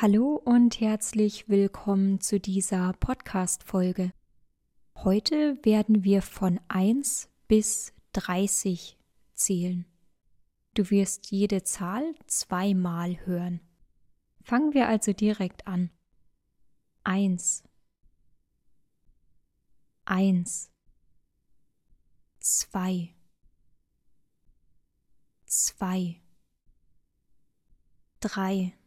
Hallo und herzlich willkommen zu dieser Podcast-Folge. Heute werden wir von 1 bis 30 zählen. Du wirst jede Zahl zweimal hören. Fangen wir also direkt an. 1 1 2 2 3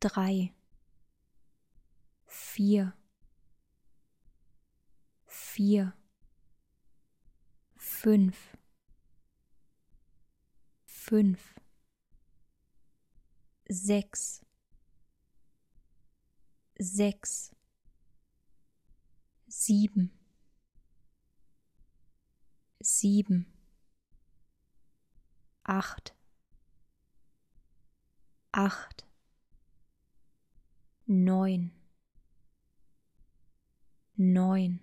drei, vier, vier, fünf, fünf, sechs, sechs, sieben, sieben, acht, acht, neun, neun,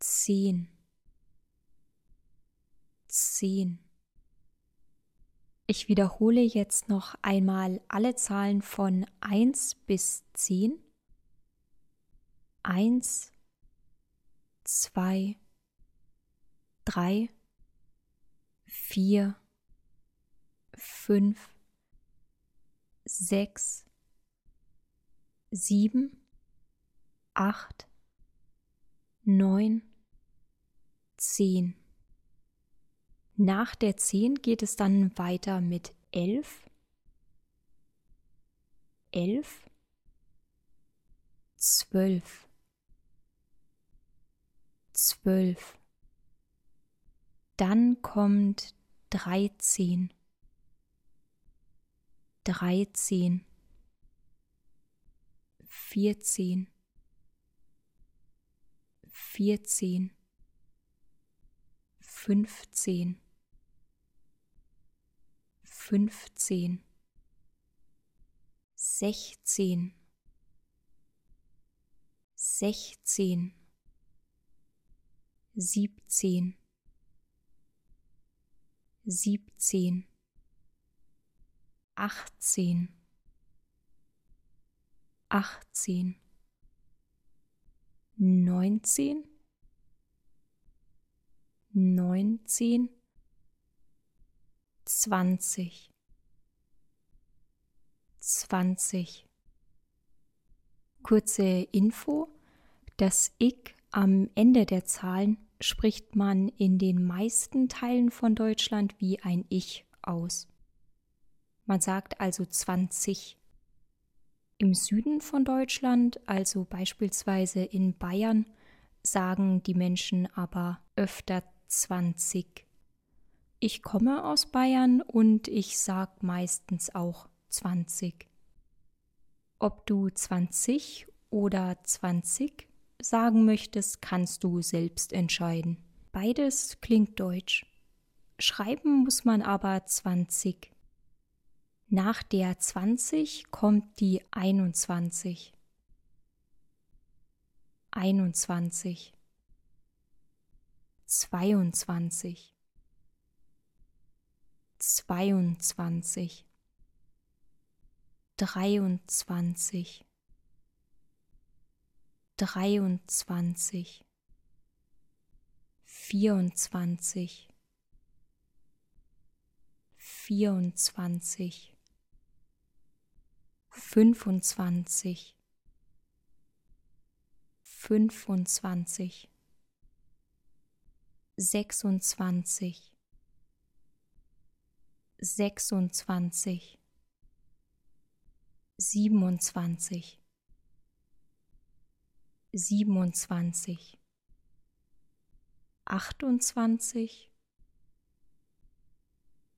zehn, zehn. Ich wiederhole jetzt noch einmal alle Zahlen von 1 bis 10. 1, 2, 3, 4, 5, 6, sieben, acht, neun, zehn. Nach der zehn geht es dann weiter mit elf, elf, zwölf, zwölf. Dann kommt dreizehn, dreizehn vierzehn, vierzehn, fünfzehn, fünfzehn, sechzehn, sechzehn, siebzehn, siebzehn, achtzehn achtzehn, neunzehn, neunzehn, zwanzig, zwanzig. Kurze Info, das Ich am Ende der Zahlen spricht man in den meisten Teilen von Deutschland wie ein Ich aus. Man sagt also 20. Im Süden von Deutschland, also beispielsweise in Bayern, sagen die Menschen aber öfter 20. Ich komme aus Bayern und ich sag meistens auch 20. Ob du 20 oder 20 sagen möchtest, kannst du selbst entscheiden. Beides klingt deutsch. Schreiben muss man aber 20. Nach der 20 kommt die 21. 21. 22. 22. 23. 23. 24. 24 fünfundzwanzig, fünfundzwanzig, sechsundzwanzig, sechsundzwanzig, siebenundzwanzig, siebenundzwanzig, achtundzwanzig,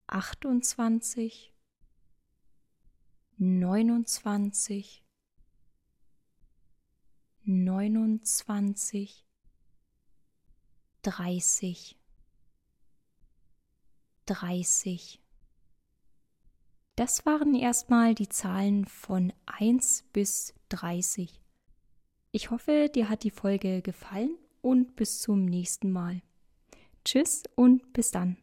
achtundzwanzig, neunundzwanzig, neunundzwanzig, dreißig, dreißig. Das waren erstmal die Zahlen von 1 bis 30. Ich hoffe, dir hat die Folge gefallen und bis zum nächsten Mal. Tschüss und bis dann.